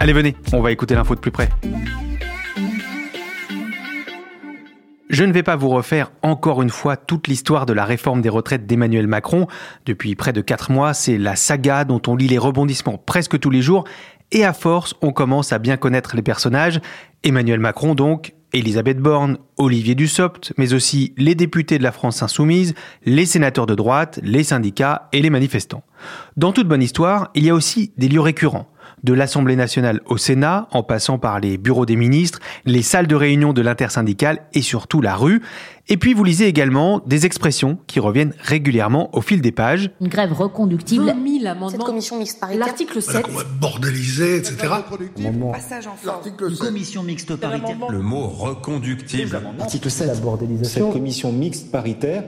Allez, venez, on va écouter l'info de plus près. Je ne vais pas vous refaire encore une fois toute l'histoire de la réforme des retraites d'Emmanuel Macron. Depuis près de 4 mois, c'est la saga dont on lit les rebondissements presque tous les jours. Et à force, on commence à bien connaître les personnages. Emmanuel Macron donc, Elisabeth Borne, Olivier Dussopt, mais aussi les députés de la France insoumise, les sénateurs de droite, les syndicats et les manifestants. Dans toute bonne histoire, il y a aussi des lieux récurrents de l'Assemblée nationale au Sénat, en passant par les bureaux des ministres, les salles de réunion de l'intersyndicale et surtout la rue. Et puis vous lisez également des expressions qui reviennent régulièrement au fil des pages. Une grève reconductible. Cette commission mixte paritaire. L'article 7. On va bordéliser, etc. Passage en force. Une commission mixte paritaire. Le mot reconductible. Article 7. La bordélisation. Cette commission mixte paritaire.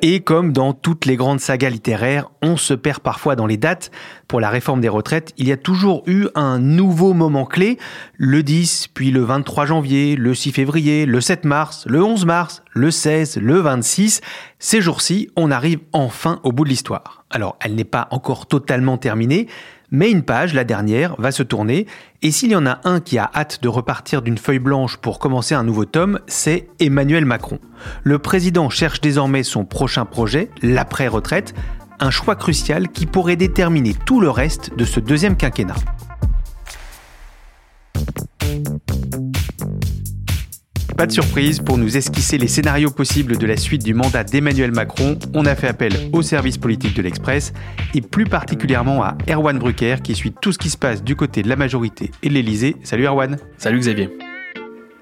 Et comme dans toutes les grandes sagas littéraires, on se perd parfois dans les dates. Pour la réforme des retraites, il y a toujours eu un nouveau moment clé, le 10, puis le 23 janvier, le 6 février, le 7 mars, le 11 mars, le 16, le 26. Ces jours-ci, on arrive enfin au bout de l'histoire. Alors, elle n'est pas encore totalement terminée, mais une page, la dernière, va se tourner, et s'il y en a un qui a hâte de repartir d'une feuille blanche pour commencer un nouveau tome, c'est Emmanuel Macron. Le président cherche désormais son prochain projet, l'après-retraite, un choix crucial qui pourrait déterminer tout le reste de ce deuxième quinquennat. Pas de surprise, pour nous esquisser les scénarios possibles de la suite du mandat d'Emmanuel Macron, on a fait appel au service politique de l'Express et plus particulièrement à Erwan Brucker qui suit tout ce qui se passe du côté de la majorité et de l'Elysée. Salut Erwan. Salut Xavier.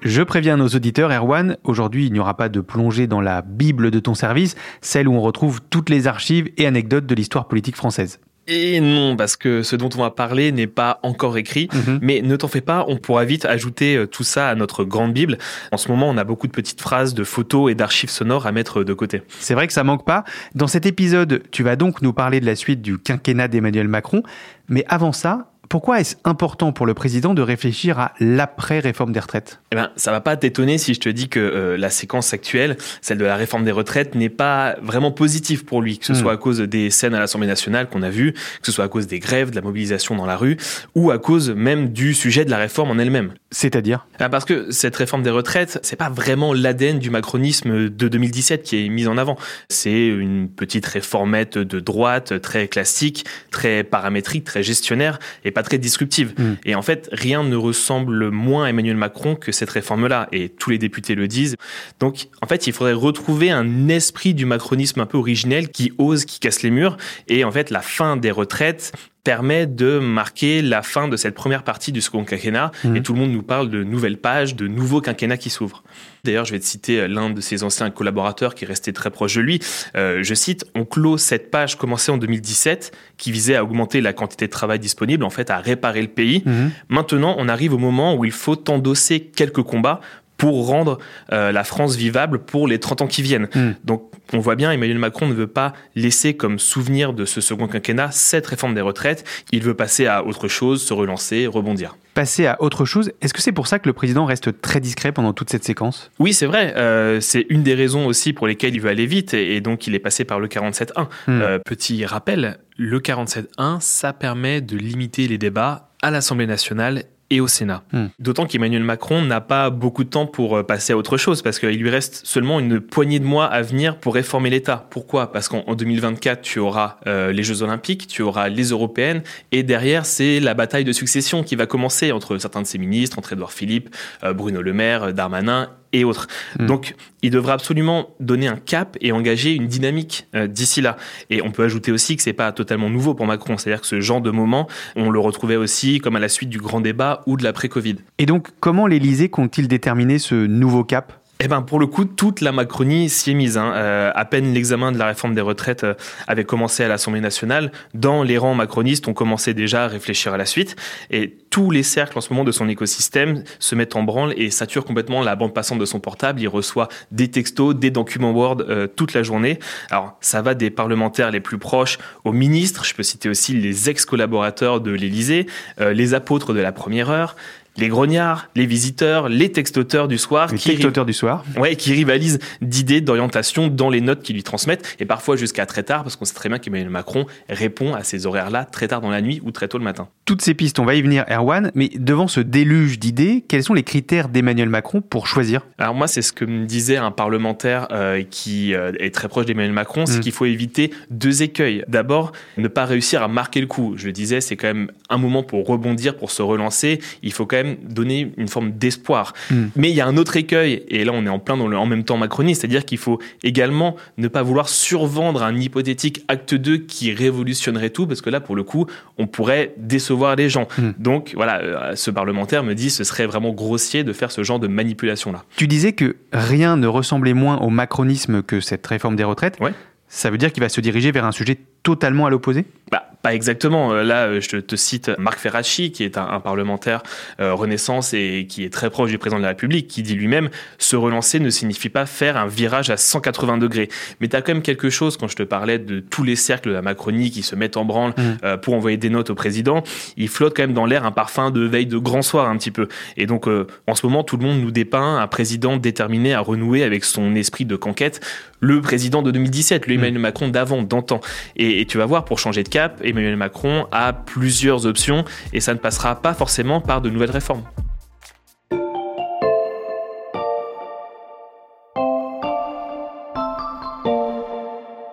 Je préviens nos auditeurs, Erwan, aujourd'hui il n'y aura pas de plongée dans la Bible de ton service, celle où on retrouve toutes les archives et anecdotes de l'histoire politique française. Et non, parce que ce dont on va parler n'est pas encore écrit. Mm-hmm. Mais ne t'en fais pas, on pourra vite ajouter tout ça à notre grande Bible. En ce moment, on a beaucoup de petites phrases, de photos et d'archives sonores à mettre de côté. C'est vrai que ça manque pas. Dans cet épisode, tu vas donc nous parler de la suite du quinquennat d'Emmanuel Macron. Mais avant ça, pourquoi est-ce important pour le président de réfléchir à l'après-réforme des retraites? Eh ben, ça va pas t'étonner si je te dis que euh, la séquence actuelle, celle de la réforme des retraites, n'est pas vraiment positive pour lui, que ce Mm. soit à cause des scènes à l'Assemblée nationale qu'on a vues, que ce soit à cause des grèves, de la mobilisation dans la rue, ou à cause même du sujet de la réforme en elle-même. C'est-à-dire? Ah, Parce que cette réforme des retraites, c'est pas vraiment l'ADN du macronisme de 2017 qui est mise en avant. C'est une petite réformette de droite, très classique, très paramétrique, très gestionnaire, et pas très disruptive. Mm. Et en fait, rien ne ressemble moins à Emmanuel Macron que cette réforme-là, et tous les députés le disent. Donc, en fait, il faudrait retrouver un esprit du macronisme un peu originel qui ose, qui casse les murs, et en fait, la fin des retraites permet de marquer la fin de cette première partie du second quinquennat Mhm. et tout le monde nous parle de nouvelles pages, de nouveaux quinquennats qui s'ouvrent. D'ailleurs, je vais te citer euh, l'un de ses anciens collaborateurs qui est resté très proche de lui. Euh, je cite, on clôt cette page commencée en 2017 qui visait à augmenter la quantité de travail disponible, en fait à réparer le pays. Mhm. Maintenant, on arrive au moment où il faut endosser quelques combats pour rendre euh, la France vivable pour les 30 ans qui viennent. Hmm. Donc on voit bien, Emmanuel Macron ne veut pas laisser comme souvenir de ce second quinquennat cette réforme des retraites. Il veut passer à autre chose, se relancer, rebondir. Passer à autre chose, est-ce que c'est pour ça que le président reste très discret pendant toute cette séquence? Oui, c'est vrai. Euh, c'est une des raisons aussi pour lesquelles il veut aller vite et, et donc il est passé par le 47.1. Hmm. Euh, petit rappel, le 47.1, ça permet de limiter les débats à l'Assemblée nationale et au Sénat. Hmm. D'autant qu'Emmanuel Macron n'a pas beaucoup de temps pour euh, passer à autre chose, parce qu'il lui reste seulement une poignée de mois à venir pour réformer l'État. Pourquoi? Parce qu'en en 2024, tu auras euh, les Jeux Olympiques, tu auras les Européennes, et derrière, c'est la bataille de succession qui va commencer entre certains de ses ministres, entre Édouard Philippe, euh, Bruno Le Maire, Darmanin et autres. Hmm. Donc, il devra absolument donner un cap et engager une dynamique euh, d'ici là. Et on peut ajouter aussi que c'est pas totalement nouveau pour Macron, c'est-à-dire que ce genre de moment, on le retrouvait aussi comme à la suite du grand débat ou de l'après-Covid. Et donc, comment l'Élysée compte-t-il déterminer ce nouveau cap? Eh ben pour le coup, toute la Macronie s'y est mise. Hein. Euh, à peine l'examen de la réforme des retraites euh, avait commencé à l'Assemblée nationale, dans les rangs macronistes, on commençait déjà à réfléchir à la suite. Et tous les cercles en ce moment de son écosystème se mettent en branle et saturent complètement la bande passante de son portable. Il reçoit des textos, des documents Word euh, toute la journée. Alors ça va des parlementaires les plus proches aux ministres. Je peux citer aussi les ex-collaborateurs de l'Élysée, euh, les apôtres de la première heure les grognards, les visiteurs, les textoteurs du soir, Les qui, textoteurs du soir ouais, qui rivalisent d'idées, d'orientation dans les notes qu'ils lui transmettent, et parfois jusqu'à très tard, parce qu'on sait très bien qu'Emmanuel Macron répond à ces horaires-là très tard dans la nuit ou très tôt le matin. Toutes ces pistes, on va y venir, Erwan, mais devant ce déluge d'idées, quels sont les critères d'Emmanuel Macron pour choisir? Alors moi, c'est ce que me disait un parlementaire euh, qui euh, est très proche d'Emmanuel Macron, c'est Mm. qu'il faut éviter deux écueils. D'abord, ne pas réussir à marquer le coup. Je le disais, c'est quand même un moment pour rebondir, pour se relancer. Il faut quand même donner une forme d'espoir. Mm. Mais il y a un autre écueil, et là on est en plein dans le en même temps Macronie, c'est-à-dire qu'il faut également ne pas vouloir survendre un hypothétique acte 2 qui révolutionnerait tout, parce que là, pour le coup, on pourrait décevoir les gens. Mm. Donc voilà, euh, ce parlementaire me dit ce serait vraiment grossier de faire ce genre de manipulation-là. Tu disais que rien ne ressemblait moins au macronisme que cette réforme des retraites. Ouais. Ça veut dire qu'il va se diriger vers un sujet totalement à l'opposé? Bah, pas exactement. Euh, Là, euh, je te, te cite Marc Ferracci, qui est un, un parlementaire euh, Renaissance et qui est très proche du président de la République, qui dit lui-même se relancer ne signifie pas faire un virage à 180 degrés. Mais tu as quand même quelque chose, quand je te parlais de tous les cercles de la Macronie qui se mettent en branle Mm. euh, pour envoyer des notes au président, il flotte quand même dans l'air un parfum de veille de grand soir un petit peu. Et donc, euh, en ce moment, tout le monde nous dépeint un président déterminé à renouer avec son esprit de conquête, le président de 2017, le Emmanuel Macron d'avant, d'antan. Et, et tu vas voir, pour changer de cap, Emmanuel Macron a plusieurs options et ça ne passera pas forcément par de nouvelles réformes.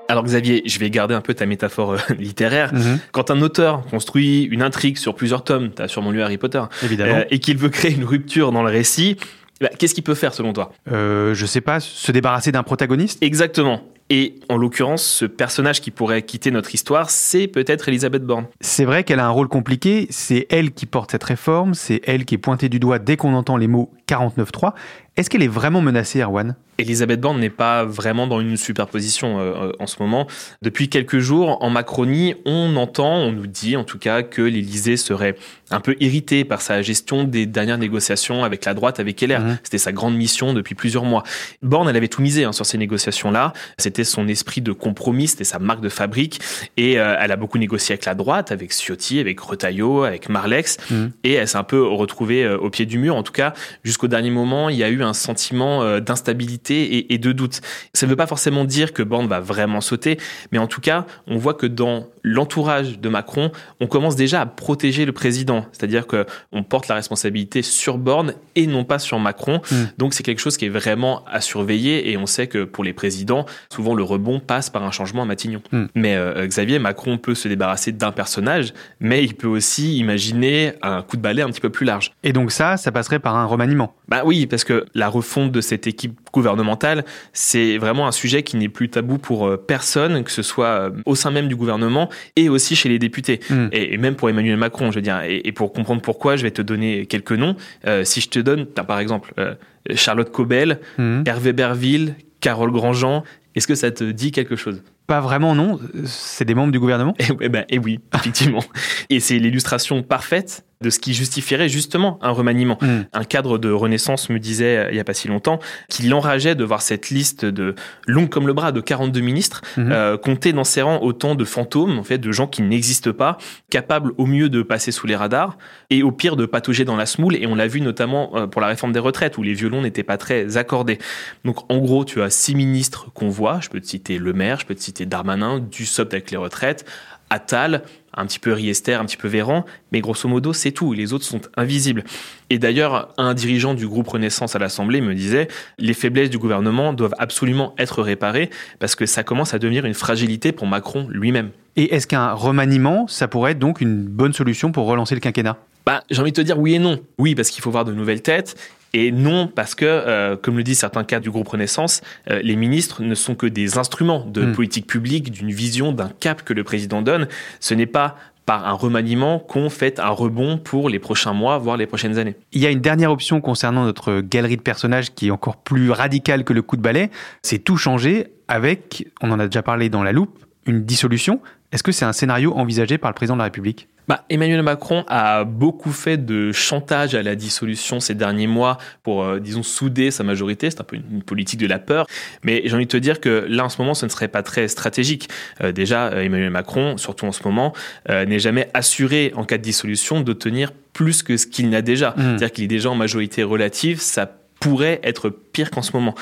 Alors Xavier, je vais garder un peu ta métaphore euh, littéraire. Mhm. Quand un auteur construit une intrigue sur plusieurs tomes, tu as sûrement lu Harry Potter, Évidemment. euh, et qu'il veut créer une rupture dans le récit, bah, qu'est-ce qu'il peut faire selon toi? Euh, je sais pas, se débarrasser d'un protagoniste? Exactement. Et en l'occurrence, ce personnage qui pourrait quitter notre histoire, c'est peut-être Elisabeth Borne. C'est vrai qu'elle a un rôle compliqué, c'est elle qui porte cette réforme, c'est elle qui est pointée du doigt dès qu'on entend les mots 49.3. Est-ce qu'elle est vraiment menacée, Erwan? Elisabeth Borne n'est pas vraiment dans une superposition euh, euh, en ce moment. Depuis quelques jours, en Macronie, on entend, on nous dit en tout cas que l'Élysée serait un peu irrité par sa gestion des dernières négociations avec la droite, avec LR. Mhm. C'était sa grande mission depuis plusieurs mois. Borne, elle avait tout misé hein, sur ces négociations-là. C'était son esprit de compromis, c'était sa marque de fabrique. Et euh, elle a beaucoup négocié avec la droite, avec Ciotti, avec Retailleau, avec Marlex. Mhm. Et elle s'est un peu retrouvée euh, au pied du mur. En tout cas, jusqu'au dernier moment, il y a eu un sentiment euh, d'instabilité et, et de doute. Ça ne veut pas forcément dire que Borne va vraiment sauter, mais en tout cas, on voit que dans l'entourage de Macron, on commence déjà à protéger le président. C'est-à-dire que on porte la responsabilité sur Borne et non pas sur Macron. Mm. Donc c'est quelque chose qui est vraiment à surveiller et on sait que pour les présidents, souvent le rebond passe par un changement à Matignon. Mm. Mais euh, Xavier Macron peut se débarrasser d'un personnage, mais il peut aussi imaginer un coup de balai un petit peu plus large. Et donc ça, ça passerait par un remaniement. Bah oui, parce que la refonte de cette équipe gouvernementale, c'est vraiment un sujet qui n'est plus tabou pour euh, personne, que ce soit euh, au sein même du gouvernement et aussi chez les députés. Mm. Et, et même pour Emmanuel Macron, je veux dire. Et, et pour comprendre pourquoi, je vais te donner quelques noms. Euh, si je te donne, par exemple euh, Charlotte Cobel, Mhm. Hervé Berville, Carole Grandjean. Est-ce que ça te dit quelque chose? Pas vraiment, non. C'est des membres du gouvernement? Eh, bah, eh oui, effectivement. Et c'est l'illustration parfaite de ce qui justifierait justement un remaniement. Mm. Un cadre de Renaissance me disait euh, il n'y a pas si longtemps qu'il l'enrageait de voir cette liste de longue comme le bras de 42 ministres Mhm. euh, compter dans ses rangs autant de fantômes, en fait, de gens qui n'existent pas, capables au mieux de passer sous les radars et au pire de patauger dans la smoule. Et on l'a vu notamment euh, pour la réforme des retraites où les violons n'étaient pas très accordés. Donc en gros, tu as six ministres qu'on voit. Je peux te citer Le Maire, je peux te citer Darmanin, Dussopt avec les retraites, Attal, un petit peu Riester, un petit peu Véran, mais grosso modo, c'est tout. Les autres sont invisibles. Et d'ailleurs, un dirigeant du groupe Renaissance à l'Assemblée me disait les faiblesses du gouvernement doivent absolument être réparées parce que ça commence à devenir une fragilité pour Macron lui-même. Et est-ce qu'un remaniement, ça pourrait être donc une bonne solution pour relancer le quinquennat? Bah, j'ai envie de te dire oui et non. Oui, parce qu'il faut voir de nouvelles têtes. Et non, parce que, euh, comme le disent certains cadres du groupe Renaissance, euh, les ministres ne sont que des instruments de Mm. politique publique, d'une vision, d'un cap que le président donne. Ce n'est pas par un remaniement qu'on fait un rebond pour les prochains mois, voire les prochaines années. Il y a une dernière option concernant notre galerie de personnages qui est encore plus radicale que le coup de balai. C'est tout changer avec, on en a déjà parlé dans la loupe, une dissolution. Est-ce que c'est un scénario envisagé par le président de la République? Bah, Emmanuel Macron a beaucoup fait de chantage à la dissolution ces derniers mois pour, euh, disons, souder sa majorité. C'est un peu une, politique de la peur. Mais j'ai envie de te dire que là, en ce moment, ce ne serait pas très stratégique. Euh, déjà, euh, Emmanuel Macron, surtout en ce moment, euh, n'est jamais assuré, en cas de dissolution, d'obtenir plus que ce qu'il n'a déjà. Mm. C'est-à-dire qu'il est déjà en majorité relative. Ça pourrait être pire qu'en ce moment.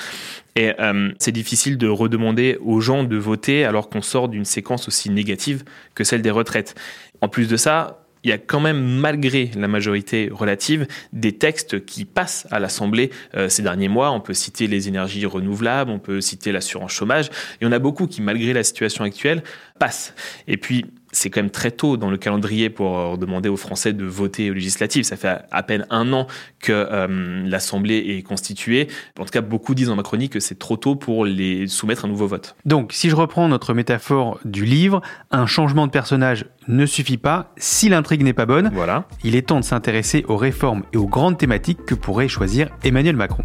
Et euh, c'est difficile de redemander aux gens de voter alors qu'on sort d'une séquence aussi négative que celle des retraites. En plus de ça, il y a quand même, malgré la majorité relative, des textes qui passent à l'Assemblée euh, ces derniers mois. On peut citer les énergies renouvelables, on peut citer l'assurance chômage. Y en a beaucoup qui, malgré la situation actuelle, passent. Et puis, c'est quand même très tôt dans le calendrier pour euh, demander aux Français de voter aux législatives. Ça fait à peine un an que euh, l'Assemblée est constituée. En tout cas, beaucoup disent en Macronie que c'est trop tôt pour les soumettre à un nouveau vote. Donc, si je reprends notre métaphore du livre, un changement de personnage ne suffit pas si l'intrigue n'est pas bonne. Voilà. Il est temps de s'intéresser aux réformes et aux grandes thématiques que pourrait choisir Emmanuel Macron.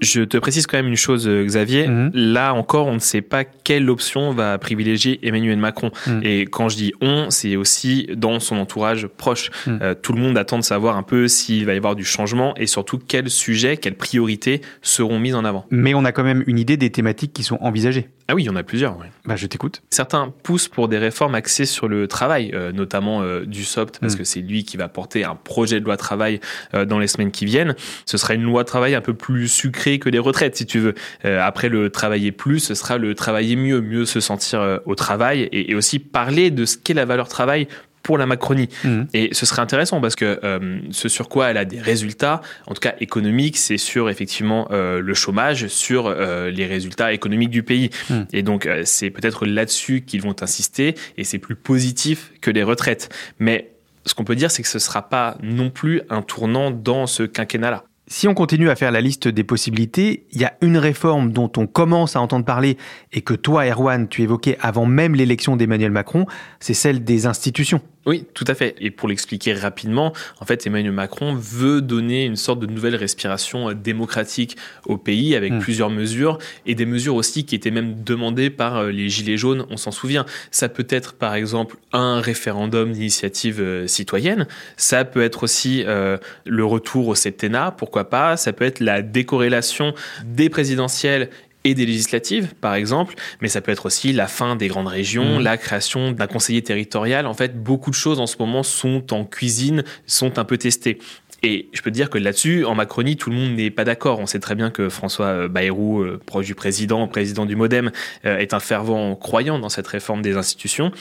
Je te précise quand même une chose, euh, Xavier. Mhm. Là encore, on ne sait pas quelle option va privilégier Emmanuel Macron. Mhm. Et quand je dis on, c'est aussi dans son entourage proche. Mhm. Euh, tout le monde attend de savoir un peu s'il va y avoir du changement et surtout quels sujets, quelles priorités seront mises en avant. Mais on a quand même une idée des thématiques qui sont envisagées. Ah oui, il y en a plusieurs. ouais. Bah, je t'écoute. Certains poussent pour des réformes axées sur le travail, euh, notamment euh, du SOPT, parce Mm. que c'est lui qui va porter un projet de loi travail euh, dans les semaines qui viennent. Ce sera une loi travail un peu plus sucrée que les retraites, si tu veux. Euh, après le travailler plus, ce sera le travailler mieux, mieux se sentir au travail et, et aussi parler de ce qu'est la valeur travail pour la Macronie. Mhm. Et ce serait intéressant parce que euh, ce sur quoi elle a des résultats, en tout cas économiques, c'est sur effectivement euh, le chômage, sur euh, les résultats économiques du pays. Mm. Et donc euh, c'est peut-être là-dessus qu'ils vont insister et c'est plus positif que les retraites. Mais ce qu'on peut dire, c'est que ce ne sera pas non plus un tournant dans ce quinquennat-là. Si on continue à faire la liste des possibilités, il y a une réforme dont on commence à entendre parler et que toi, Erwan, tu évoquais avant même l'élection d'Emmanuel Macron, c'est celle des institutions. Oui, tout à fait. Et pour l'expliquer rapidement, en fait, Emmanuel Macron veut donner une sorte de nouvelle respiration euh, démocratique au pays avec Mm. plusieurs mesures et des mesures aussi qui étaient même demandées par euh, les Gilets jaunes, on s'en souvient. Ça peut être par exemple un référendum d'initiative euh, citoyenne, ça peut être aussi euh, le retour au septennat, pourquoi pas, ça peut être la décorrélation des présidentielles et des législatives, par exemple, mais ça peut être aussi la fin des grandes régions, Mhm. la création d'un conseiller territorial. En fait, beaucoup de choses en ce moment sont en cuisine, sont un peu testées. Et je peux te dire que là-dessus, en Macronie, tout le monde n'est pas d'accord. On sait très bien que François euh, Bayrou, euh, proche du président, président du Modem, euh, est un fervent croyant dans cette réforme des institutions.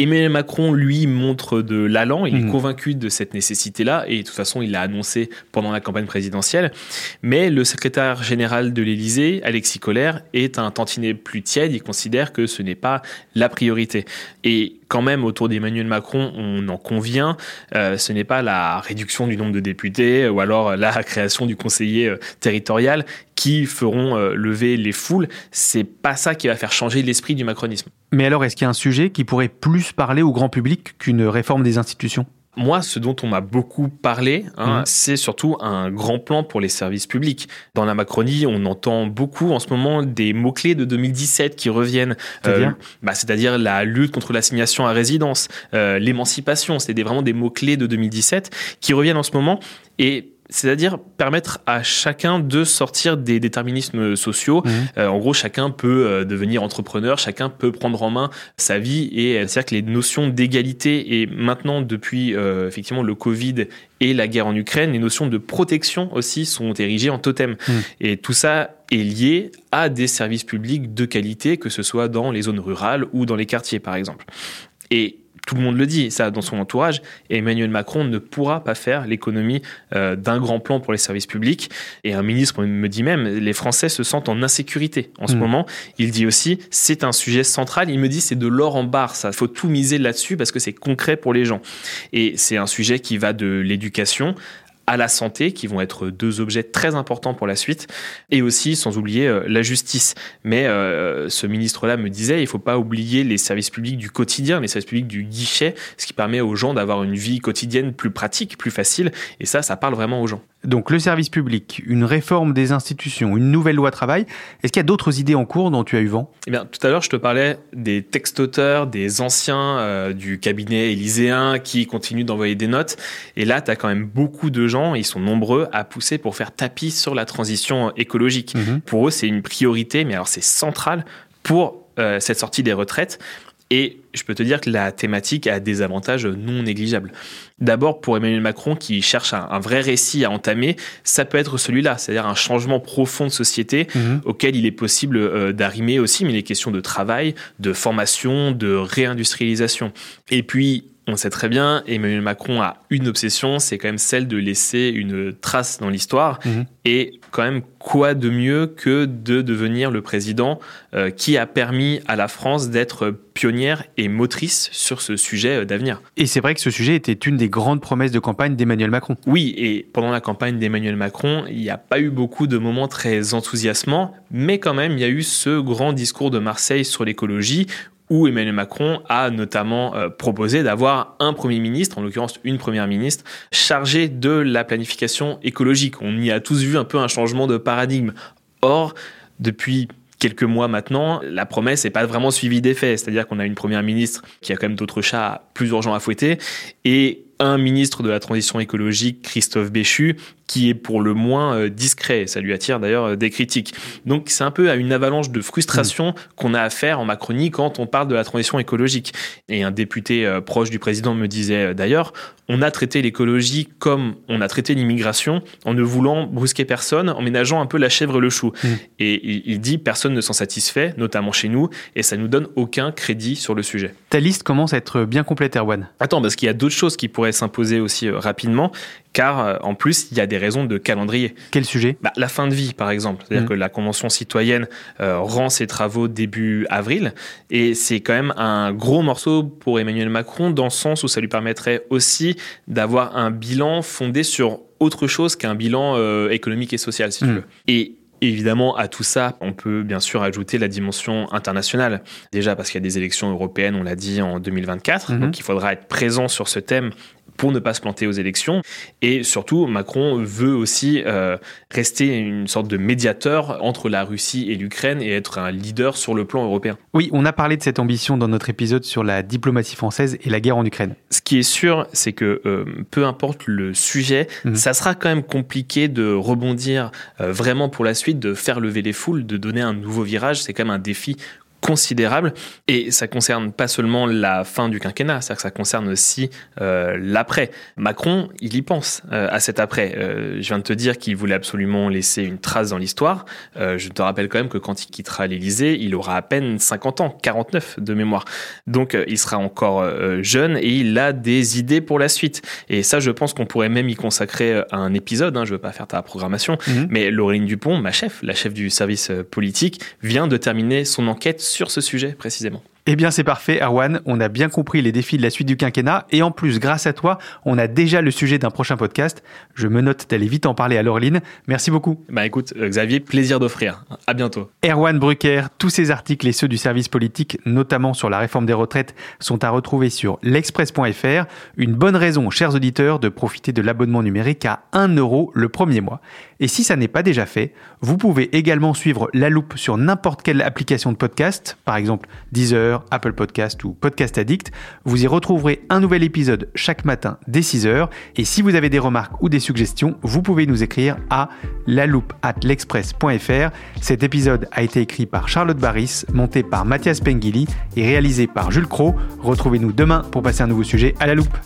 Emmanuel Macron, lui, montre de l'allant, il est mmh. convaincu de cette nécessité-là, et de toute façon, il l'a annoncé pendant la campagne présidentielle. Mais le secrétaire général de l'Élysée, Alexis Collère, est un tantinet plus tiède, il considère que ce n'est pas la priorité. Et quand même, autour d'Emmanuel Macron, on en convient, euh, ce n'est pas la réduction du nombre de députés ou alors la création du conseiller euh, territorial qui feront euh, lever les foules. C'est pas ça qui va faire changer l'esprit du macronisme. Mais alors, est-ce qu'il y a un sujet qui pourrait plus parler au grand public qu'une réforme des institutions? Moi, ce dont on m'a beaucoup parlé, hein, mhm. c'est surtout un grand plan pour les services publics. Dans la Macronie, on entend beaucoup en ce moment des mots-clés de 2017 qui reviennent. C'est-à-dire euh, bah, C'est-à-dire la lutte contre l'assignation à résidence, euh, l'émancipation. C'est vraiment des mots-clés de 2017 qui reviennent en ce moment. Et c'est-à-dire permettre à chacun de sortir des déterminismes sociaux. Mmh. Euh, en gros, chacun peut euh, devenir entrepreneur, chacun peut prendre en main sa vie et c'est-à-dire que les notions d'égalité et maintenant depuis euh, effectivement le Covid et la guerre en Ukraine, les notions de protection aussi sont érigées en totem. Mmh. Et tout ça est lié à des services publics de qualité, que ce soit dans les zones rurales ou dans les quartiers par exemple. Et tout le monde le dit, ça dans son entourage, et Emmanuel Macron ne pourra pas faire l'économie euh, d'un grand plan pour les services publics. Et un ministre me dit même, les Français se sentent en insécurité en ce hmm. moment. Il dit aussi, c'est un sujet central. Il me dit, c'est de l'or en barre, ça. Il faut tout miser là-dessus parce que c'est concret pour les gens. Et c'est un sujet qui va de l'éducation à la santé, qui vont être deux objets très importants pour la suite, et aussi, sans oublier, euh, la justice. Mais euh, ce ministre-là me disait, il ne faut pas oublier les services publics du quotidien, les services publics du guichet, ce qui permet aux gens d'avoir une vie quotidienne plus pratique, plus facile, et ça, ça parle vraiment aux gens. Donc le service public, une réforme des institutions, une nouvelle loi travail. Est-ce qu'il y a d'autres idées en cours dont tu as eu vent? Eh bien, tout à l'heure, je te parlais des textoteurs, des anciens euh, du cabinet élyséen qui continuent d'envoyer des notes. Et là, tu as quand même beaucoup de gens, ils sont nombreux, à pousser pour faire tapis sur la transition écologique. Mhm. Pour eux, c'est une priorité, mais alors c'est central pour euh, cette sortie des retraites. Et je peux te dire que la thématique a des avantages non négligeables. D'abord, pour Emmanuel Macron, qui cherche un, vrai récit à entamer, ça peut être celui-là, c'est-à-dire un changement profond de société mhm. auquel il est possible euh, d'arrimer aussi, mais les questions de travail, de formation, de réindustrialisation. Et puis, on sait très bien, Emmanuel Macron a une obsession, c'est quand même celle de laisser une trace dans l'histoire. Mhm. Et quand même, quoi de mieux que de devenir le président euh, qui a permis à la France d'être pionnière et motrice sur ce sujet euh, d'avenir? Et c'est vrai que ce sujet était une des grandes promesses de campagne d'Emmanuel Macron. Oui, et pendant la campagne d'Emmanuel Macron, il n'y a pas eu beaucoup de moments très enthousiasmants, mais quand même, il y a eu ce grand discours de Marseille sur l'écologie où Emmanuel Macron a notamment euh, proposé d'avoir un Premier ministre, en l'occurrence une Première ministre, chargée de la planification écologique. On y a tous vu un peu un changement de paradigme. Or, depuis quelques mois maintenant, la promesse n'est pas vraiment suivie des faits. C'est-à-dire qu'on a une première ministre qui a quand même d'autres chats plus urgents à fouetter et un ministre de la transition écologique, Christophe Béchu, qui est pour le moins euh, discret. Ça lui attire d'ailleurs euh, des critiques. Donc c'est un peu à une avalanche de frustration qu'on a à faire en Macronie quand on parle de la transition écologique. Et un député euh, proche du président me disait d'ailleurs, on a traité l'écologie comme on a traité l'immigration, en ne voulant brusquer personne, en ménageant un peu la chèvre et le chou. Mm. Et il dit personne ne s'en satisfait, notamment chez nous, et ça nous donne aucun crédit sur le sujet. Ta liste commence à être bien complète, Erwan. Attends, parce qu'il y a d'autres choses qui pourraient s'imposer aussi rapidement, car euh, en plus, il y a des raisons de calendrier. Quel sujet? Bah, La fin de vie, par exemple. C'est-à-dire mmh. que la Convention citoyenne euh, rend ses travaux début avril, et c'est quand même un gros morceau pour Emmanuel Macron, dans le sens où ça lui permettrait aussi d'avoir un bilan fondé sur autre chose qu'un bilan euh, économique et social, si tu mmh. veux. Et Évidemment, à tout ça, on peut bien sûr ajouter la dimension internationale. Déjà parce qu'il y a des élections européennes, on l'a dit, en 2024. Mmh. Donc il faudra être présent sur ce thème pour ne pas se planter aux élections. Et surtout, Macron veut aussi euh, rester une sorte de médiateur entre la Russie et l'Ukraine et être un leader sur le plan européen. Oui, on a parlé de cette ambition dans notre épisode sur la diplomatie française et la guerre en Ukraine. Ce qui est sûr, c'est que euh, peu importe le sujet, mhm. ça sera quand même compliqué de rebondir euh, vraiment pour la suite, de faire lever les foules, de donner un nouveau virage. C'est quand même un défi considérable. Et ça concerne pas seulement la fin du quinquennat, c'est-à-dire que ça concerne aussi euh, l'après. Macron, il y pense euh, à cet après. Euh, je viens de te dire qu'il voulait absolument laisser une trace dans l'histoire. je te rappelle quand même que quand il quittera l'Élysée, il aura à peine 50 ans, 49 de mémoire. Donc il sera encore jeune et il a des idées pour la suite. Et ça, je pense qu'on pourrait même y consacrer un épisode. Hein, je veux pas faire ta programmation, mhm. mais Laureline Dupont, ma chef, la chef du service politique, vient de terminer son enquête sur ce sujet précisément. Eh bien, c'est parfait, Arwan. On a bien compris les défis de la suite du quinquennat. Et en plus, grâce à toi, on a déjà le sujet d'un prochain podcast. Je me note d'aller vite en parler à Laureline. Merci beaucoup. Bah écoute, euh, Xavier, plaisir d'offrir. À bientôt. Erwan Brucker, tous ces articles et ceux du service politique, notamment sur la réforme des retraites, sont à retrouver sur l'express.fr. Une bonne raison, chers auditeurs, de profiter de l'abonnement numérique à 1 euro le premier mois. Et si ça n'est pas déjà fait, vous pouvez également suivre La Loupe sur n'importe quelle application de podcast, par exemple Apple Podcast ou Podcast Addict. Vous y retrouverez un nouvel épisode chaque matin dès 6h. Et si vous avez des remarques ou des suggestions, vous pouvez nous écrire à l'express.fr. Cet épisode a été écrit par Charlotte Barris, monté par Mathias Pengili et réalisé par Jules Cro. Retrouvez-nous demain pour passer un nouveau sujet à la loupe.